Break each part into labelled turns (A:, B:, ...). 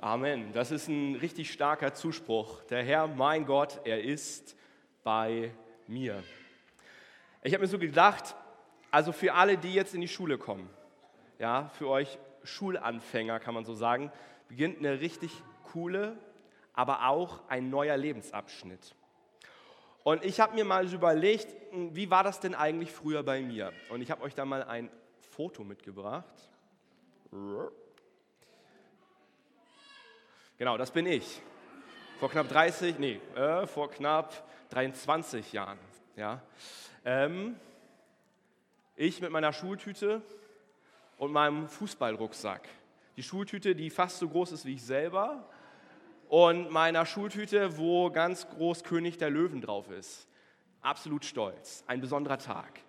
A: Amen. Das ist ein richtig starker Zuspruch. Der Herr, mein Gott, er ist bei mir. Ich habe mir so gedacht, also für alle, die jetzt in die Schule kommen, ja, für euch Schulanfänger kann man so sagen, beginnt eine richtig coole, aber auch ein neuer Lebensabschnitt. Und ich habe mir mal überlegt, wie war das denn eigentlich früher bei mir? Und ich habe euch da mal ein Foto mitgebracht. Genau, das bin ich. Vor knapp 30, nee, äh, vor knapp 23 Jahren. Ja. Ähm, ich mit meiner Schultüte und meinem Fußballrucksack. Die Schultüte, die fast so groß ist wie ich selber, und meiner Schultüte, wo ganz groß König der Löwen drauf ist. Absolut stolz. Ein besonderer Tag.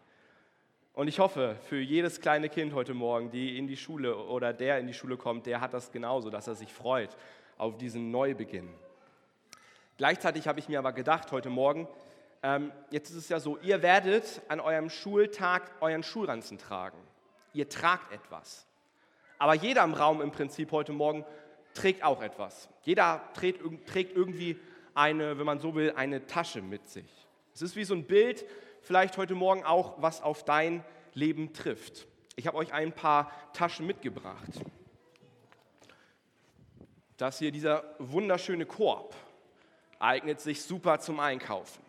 A: Und ich hoffe, für jedes kleine Kind heute Morgen, die in die Schule oder der in die Schule kommt, der hat das genauso, dass er sich freut auf diesen Neubeginn. Gleichzeitig habe ich mir aber gedacht heute Morgen, ähm, jetzt ist es ja so, ihr werdet an eurem Schultag euren Schulranzen tragen. Ihr tragt etwas. Aber jeder im Raum im Prinzip heute Morgen trägt auch etwas. Jeder trägt, trägt irgendwie eine, wenn man so will, eine Tasche mit sich. Es ist wie so ein Bild, vielleicht heute Morgen auch, was auf dein Leben trifft. Ich habe euch ein paar Taschen mitgebracht. Das hier, dieser wunderschöne Korb, eignet sich super zum Einkaufen.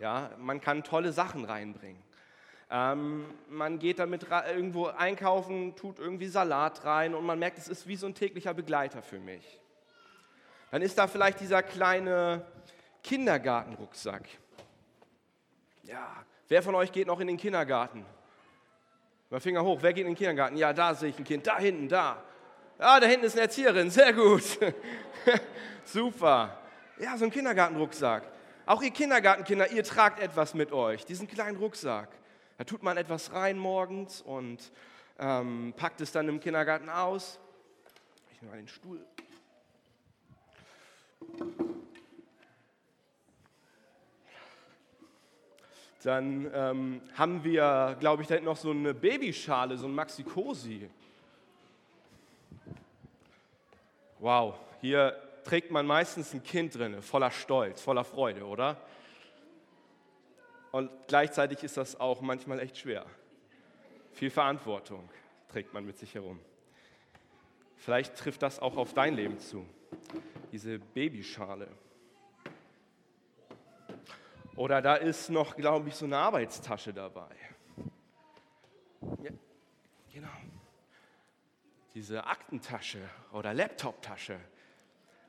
A: Ja, man kann tolle Sachen reinbringen. Ähm, man geht damit irgendwo einkaufen, tut irgendwie Salat rein und man merkt, es ist wie so ein täglicher Begleiter für mich. Dann ist da vielleicht dieser kleine Kindergartenrucksack. Ja, wer von euch geht noch in den Kindergarten? Mal Finger hoch, wer geht in den Kindergarten? Ja, da sehe ich ein Kind, da hinten, da. Ah, da hinten ist eine Erzieherin, sehr gut. Super. Ja, so ein Kindergartenrucksack. Auch ihr Kindergartenkinder, ihr tragt etwas mit euch, diesen kleinen Rucksack. Da tut man etwas rein morgens und ähm, packt es dann im Kindergarten aus. Ich nehme mal den Stuhl. Dann ähm, haben wir, glaube ich, da hinten noch so eine Babyschale, so ein Maxi-Cosi. Wow, hier trägt man meistens ein Kind drin, voller Stolz, voller Freude, oder? Und gleichzeitig ist das auch manchmal echt schwer. Viel Verantwortung trägt man mit sich herum. Vielleicht trifft das auch auf dein Leben zu, diese Babyschale. Oder da ist noch, glaube ich, so eine Arbeitstasche dabei. Ja, genau diese Aktentasche oder Laptoptasche,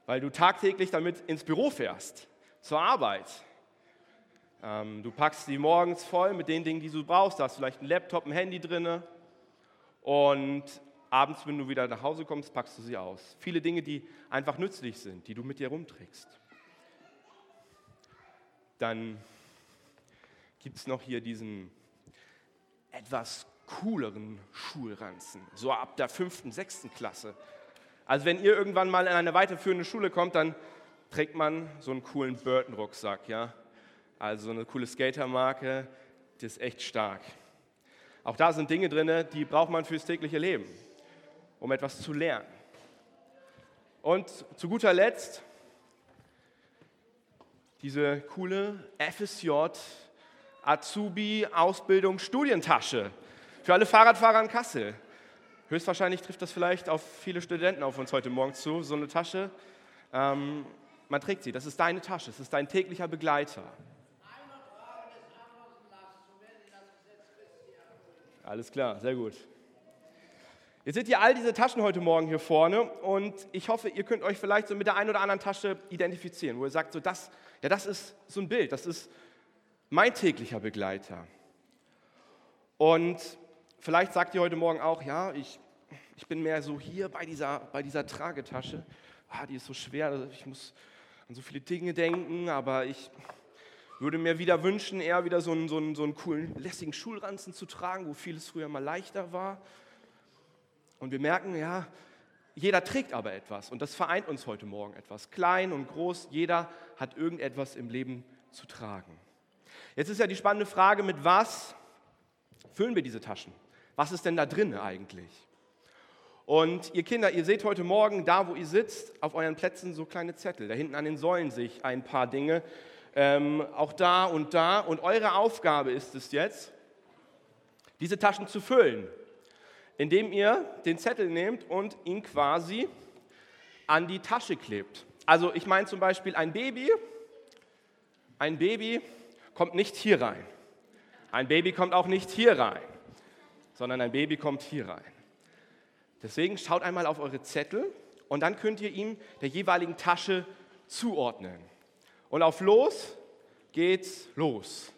A: weil du tagtäglich damit ins Büro fährst, zur Arbeit. Ähm, du packst die morgens voll mit den Dingen, die du brauchst. Da hast vielleicht ein Laptop, ein Handy drin. Und abends, wenn du wieder nach Hause kommst, packst du sie aus. Viele Dinge, die einfach nützlich sind, die du mit dir rumträgst. Dann gibt es noch hier diesen etwas cooleren Schulranzen, so ab der fünften, sechsten Klasse. Also wenn ihr irgendwann mal in eine weiterführende Schule kommt, dann trägt man so einen coolen Burton-Rucksack, ja. Also eine coole Skatermarke, die ist echt stark. Auch da sind Dinge drin, die braucht man fürs tägliche Leben, um etwas zu lernen. Und zu guter Letzt diese coole FSJ Azubi Ausbildung Studientasche. Für alle Fahrradfahrer in Kassel. Höchstwahrscheinlich trifft das vielleicht auf viele Studenten auf uns heute Morgen zu, so eine Tasche. Ähm, man trägt sie, das ist deine Tasche, das ist dein täglicher Begleiter. Alles klar, sehr gut. Jetzt seht ihr all diese Taschen heute Morgen hier vorne und ich hoffe, ihr könnt euch vielleicht so mit der einen oder anderen Tasche identifizieren, wo ihr sagt, so das, ja, das ist so ein Bild, das ist mein täglicher Begleiter. Und Vielleicht sagt ihr heute Morgen auch, ja, ich, ich bin mehr so hier bei dieser, bei dieser Tragetasche. Ah, die ist so schwer, also ich muss an so viele Dinge denken, aber ich würde mir wieder wünschen, eher wieder so einen, so einen, so einen coolen, lässigen Schulranzen zu tragen, wo vieles früher mal leichter war. Und wir merken, ja, jeder trägt aber etwas und das vereint uns heute Morgen etwas. Klein und groß, jeder hat irgendetwas im Leben zu tragen. Jetzt ist ja die spannende Frage, mit was füllen wir diese Taschen? Was ist denn da drin eigentlich? Und ihr Kinder, ihr seht heute Morgen, da wo ihr sitzt, auf euren Plätzen so kleine Zettel. Da hinten an den Säulen sehe ich ein paar Dinge. Ähm, auch da und da. Und eure Aufgabe ist es jetzt, diese Taschen zu füllen, indem ihr den Zettel nehmt und ihn quasi an die Tasche klebt. Also ich meine zum Beispiel ein Baby. Ein Baby kommt nicht hier rein. Ein Baby kommt auch nicht hier rein, sondern ein Baby kommt hier rein. Deswegen schaut einmal auf eure Zettel und dann könnt ihr ihm der jeweiligen Tasche zuordnen. Und auf los geht's los.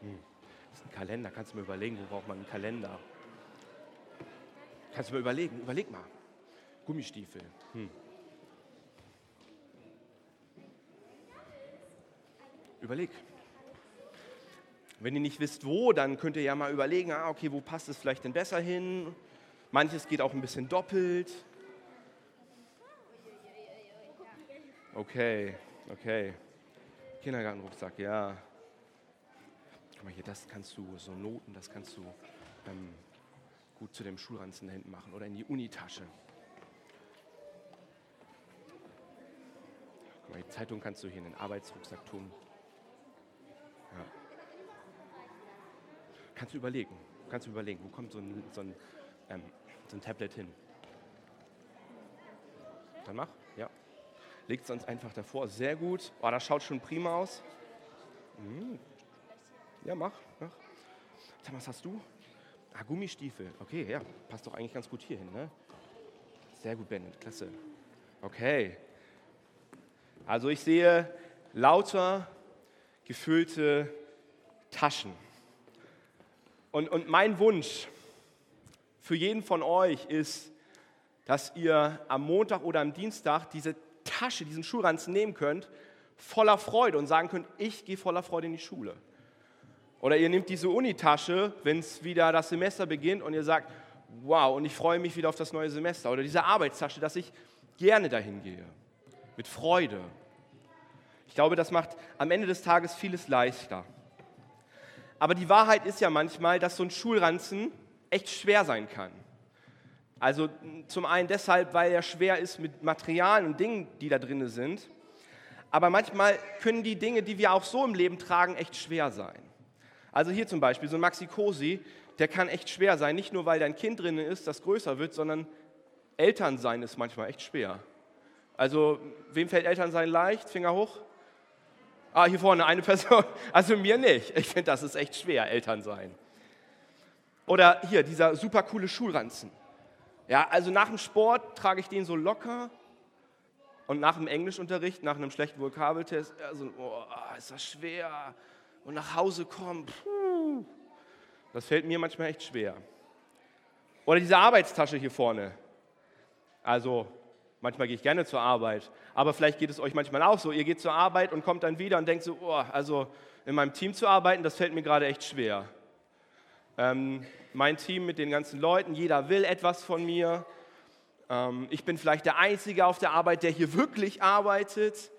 A: Hm, das ist ein Kalender, kannst du mir überlegen, wo braucht man einen Kalender? Kannst du mir überlegen, überleg mal. Gummistiefel. Hm. Überleg. Wenn ihr nicht wisst, wo, dann könnt ihr ja mal überlegen, ah, okay, wo passt es vielleicht denn besser hin? Manches geht auch ein bisschen doppelt. Okay, okay. Kindergartenrucksack, ja. Guck mal hier, das kannst du, so Noten, das kannst du ähm, gut zu dem Schulranzen da hinten machen oder in die Unitasche. Guck mal, die Zeitung kannst du hier in den Arbeitsrucksack tun. Kannst du überlegen, kannst du überlegen, wo kommt so ein, so ein, ähm, so ein Tablet hin? Dann mach, ja. Legt es uns einfach davor, sehr gut. Oh, das schaut schon prima aus. Mhm. Ja, mach, mach. Sag, was hast du? Ah, Gummistiefel. Okay, ja, passt doch eigentlich ganz gut hier hin, ne? Sehr gut, Bennett, klasse. Okay. Also ich sehe lauter gefüllte Taschen. Und, und mein Wunsch für jeden von euch ist, dass ihr am Montag oder am Dienstag diese Tasche, diesen Schulranzen nehmen könnt, voller Freude und sagen könnt, ich gehe voller Freude in die Schule. Oder ihr nehmt diese Unitasche, wenn es wieder das Semester beginnt und ihr sagt, wow, und ich freue mich wieder auf das neue Semester. Oder diese Arbeitstasche, dass ich gerne dahin gehe. Mit Freude. Ich glaube, das macht am Ende des Tages vieles leichter. Aber die Wahrheit ist ja manchmal, dass so ein Schulranzen echt schwer sein kann. Also zum einen deshalb, weil er schwer ist mit Materialien und Dingen, die da drin sind. Aber manchmal können die Dinge, die wir auch so im Leben tragen, echt schwer sein. Also hier zum Beispiel so ein Maxi Cosi, der kann echt schwer sein. Nicht nur, weil dein Kind drin ist, das größer wird, sondern Elternsein ist manchmal echt schwer. Also wem fällt Elternsein leicht? Finger hoch. Ah, hier vorne eine Person. Also mir nicht. Ich finde, das ist echt schwer, Eltern sein. Oder hier, dieser super coole Schulranzen. Ja, also nach dem Sport trage ich den so locker und nach dem Englischunterricht, nach einem schlechten Vokabeltest, also, oh, ist das schwer. Und nach Hause kommen, puh, das fällt mir manchmal echt schwer. Oder diese Arbeitstasche hier vorne. Also Manchmal gehe ich gerne zur Arbeit, aber vielleicht geht es euch manchmal auch so. Ihr geht zur Arbeit und kommt dann wieder und denkt so, oh, also in meinem Team zu arbeiten, das fällt mir gerade echt schwer. Ähm, mein Team mit den ganzen Leuten, jeder will etwas von mir. Ähm, ich bin vielleicht der Einzige auf der Arbeit, der hier wirklich arbeitet.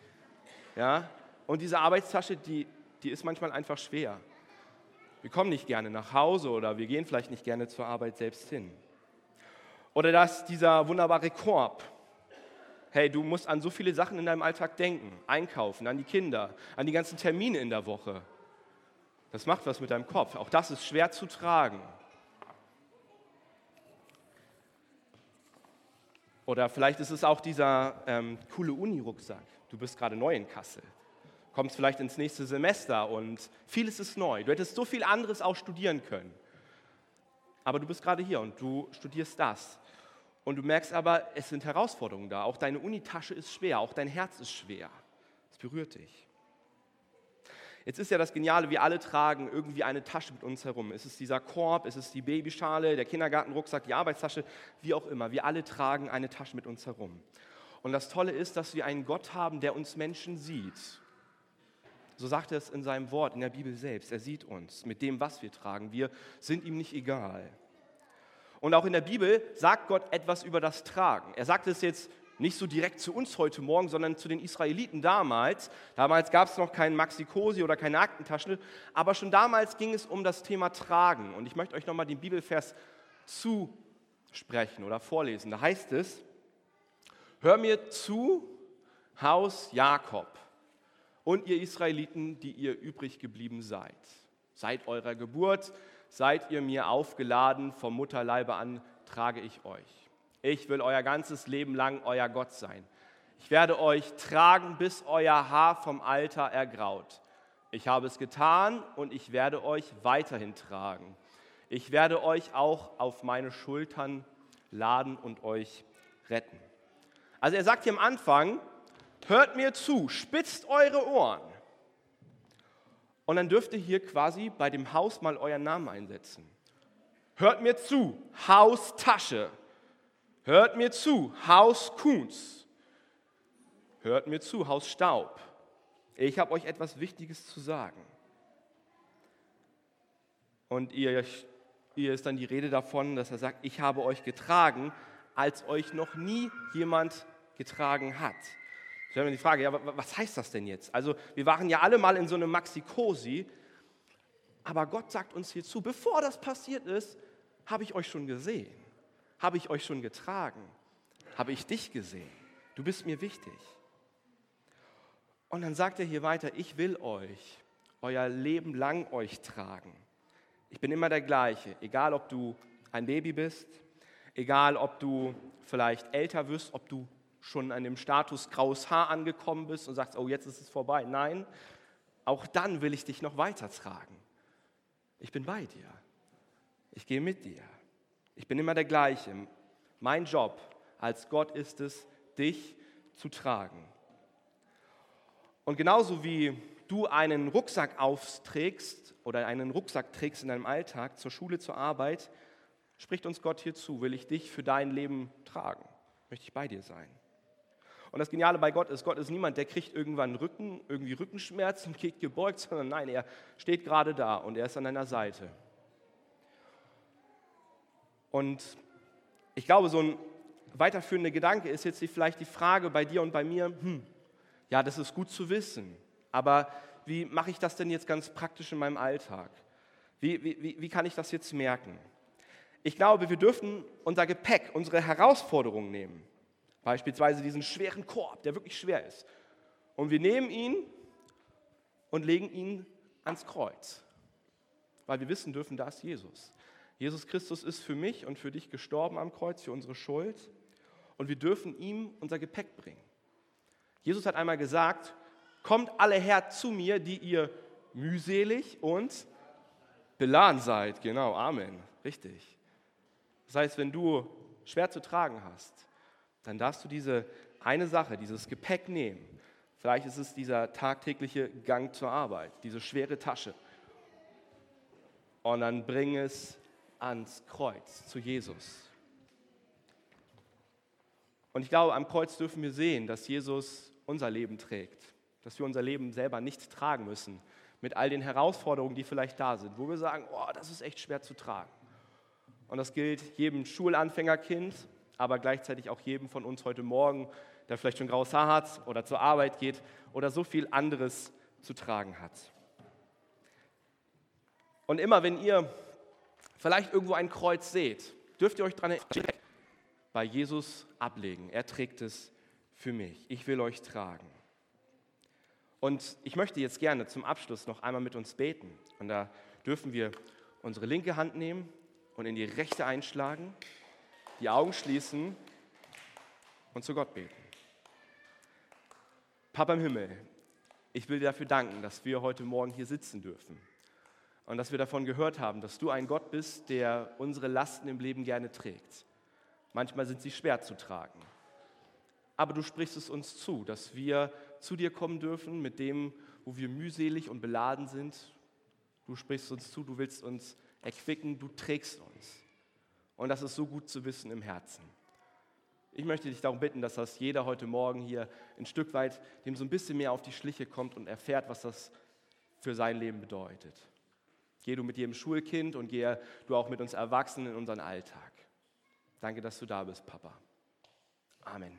A: Ja? Und diese Arbeitstasche, die, die ist manchmal einfach schwer. Wir kommen nicht gerne nach Hause oder wir gehen vielleicht nicht gerne zur Arbeit selbst hin. Oder dass dieser wunderbare Korb, hey, du musst an so viele Sachen in deinem Alltag denken, einkaufen, an die Kinder, an die ganzen Termine in der Woche. Das macht was mit deinem Kopf. Auch das ist schwer zu tragen. Oder vielleicht ist es auch dieser ähm, coole Uni-Rucksack. Du bist gerade neu in Kassel, kommst vielleicht ins nächste Semester und vieles ist neu. Du hättest so viel anderes auch studieren können. Aber du bist gerade hier und du studierst das. Und du merkst aber, es sind Herausforderungen da. Auch deine Unitasche ist schwer, auch dein Herz ist schwer. Es berührt dich. Jetzt ist ja das Geniale, wir alle tragen irgendwie eine Tasche mit uns herum. Es ist dieser Korb, es ist die Babyschale, der Kindergartenrucksack, die Arbeitstasche, wie auch immer. Wir alle tragen eine Tasche mit uns herum. Und das Tolle ist, dass wir einen Gott haben, der uns Menschen sieht. So sagt er es in seinem Wort, in der Bibel selbst. Er sieht uns mit dem, was wir tragen. Wir sind ihm nicht egal. Und auch in der Bibel sagt Gott etwas über das Tragen. Er sagt es jetzt nicht so direkt zu uns heute Morgen, sondern zu den Israeliten damals. Damals gab es noch keinen Maxi-Cosi oder keine Aktentasche, aber schon damals ging es um das Thema Tragen. Und ich möchte euch nochmal den Bibelvers zusprechen oder vorlesen. Da heißt es, hör mir zu, Haus Jakob und ihr Israeliten, die ihr übrig geblieben seid. Seit eurer Geburt seid ihr mir aufgeladen, vom Mutterleibe an trage ich euch. Ich will euer ganzes Leben lang euer Gott sein. Ich werde euch tragen, bis euer Haar vom Alter ergraut. Ich habe es getan und ich werde euch weiterhin tragen. Ich werde euch auch auf meine Schultern laden und euch retten. Also er sagt hier am Anfang, hört mir zu, spitzt eure Ohren. Und dann dürft ihr hier quasi bei dem Haus mal euren Namen einsetzen. Hört mir zu, Haustasche. Hört mir zu, Haus Kuhns. Hört mir zu, Haus Staub. Ich habe euch etwas Wichtiges zu sagen. Und ihr, ihr ist dann die Rede davon, dass er sagt, ich habe euch getragen, als euch noch nie jemand getragen hat. Habe mir die Frage, ja, was heißt das denn jetzt? Also wir waren ja alle mal in so einem Maxi-Cosi, aber Gott sagt uns hier zu, bevor das passiert ist, habe ich euch schon gesehen. Habe ich euch schon getragen? Habe ich dich gesehen? Du bist mir wichtig. Und dann sagt er hier weiter, ich will euch euer Leben lang euch tragen. Ich bin immer der gleiche, egal ob du ein Baby bist, egal ob du vielleicht älter wirst, ob du schon an dem Status graues Haar angekommen bist und sagst, oh, jetzt ist es vorbei. Nein, auch dann will ich dich noch weiter tragen. Ich bin bei dir. Ich gehe mit dir. Ich bin immer der gleiche. Mein Job als Gott ist es, dich zu tragen. Und genauso wie du einen Rucksack aufträgst oder einen Rucksack trägst in deinem Alltag zur Schule, zur Arbeit, spricht uns Gott hier zu, will ich dich für dein Leben tragen, möchte ich bei dir sein. Und das Geniale bei Gott ist, Gott ist niemand, der kriegt irgendwann Rücken, irgendwie Rückenschmerzen und geht gebeugt, sondern nein, er steht gerade da und er ist an deiner Seite. Und ich glaube, so ein weiterführender Gedanke ist jetzt vielleicht die Frage bei dir und bei mir, hm, ja, das ist gut zu wissen, aber wie mache ich das denn jetzt ganz praktisch in meinem Alltag? Wie, wie, wie kann ich das jetzt merken? Ich glaube, wir dürfen unser Gepäck, unsere Herausforderungen nehmen. Beispielsweise diesen schweren Korb, der wirklich schwer ist. Und wir nehmen ihn und legen ihn ans Kreuz. Weil wir wissen dürfen, da ist Jesus. Jesus Christus ist für mich und für dich gestorben am Kreuz, für unsere Schuld. Und wir dürfen ihm unser Gepäck bringen. Jesus hat einmal gesagt, kommt alle her zu mir, die ihr mühselig und beladen seid. Genau, Amen. Richtig. Das heißt, wenn du schwer zu tragen hast, dann darfst du diese eine Sache, dieses Gepäck nehmen. Vielleicht ist es dieser tagtägliche Gang zur Arbeit, diese schwere Tasche. Und dann bring es ans Kreuz, zu Jesus. Und ich glaube, am Kreuz dürfen wir sehen, dass Jesus unser Leben trägt, dass wir unser Leben selber nicht tragen müssen, mit all den Herausforderungen, die vielleicht da sind, wo wir sagen, oh, das ist echt schwer zu tragen. Und das gilt jedem Schulanfängerkind, aber gleichzeitig auch jedem von uns heute Morgen, der vielleicht schon graues Haar hat oder zur Arbeit geht oder so viel anderes zu tragen hat. Und immer wenn ihr vielleicht irgendwo ein Kreuz seht, dürft ihr euch daran erinnern, bei Jesus ablegen. Er trägt es für mich. Ich will euch tragen. Und ich möchte jetzt gerne zum Abschluss noch einmal mit uns beten. Und da dürfen wir unsere linke Hand nehmen und in die rechte einschlagen, die Augen schließen und zu Gott beten. Papa im Himmel, ich will dir dafür danken, dass wir heute Morgen hier sitzen dürfen und dass wir davon gehört haben, dass du ein Gott bist, der unsere Lasten im Leben gerne trägt. Manchmal sind sie schwer zu tragen. Aber du sprichst es uns zu, dass wir zu dir kommen dürfen mit dem, wo wir mühselig und beladen sind. Du sprichst uns zu, du willst uns erquicken, du trägst uns. Und das ist so gut zu wissen im Herzen. Ich möchte dich darum bitten, dass das jeder heute Morgen hier ein Stück weit dem so ein bisschen mehr auf die Schliche kommt und erfährt, was das für sein Leben bedeutet. Geh du mit jedem Schulkind und geh du auch mit uns Erwachsenen in unseren Alltag. Danke, dass du da bist, Papa. Amen.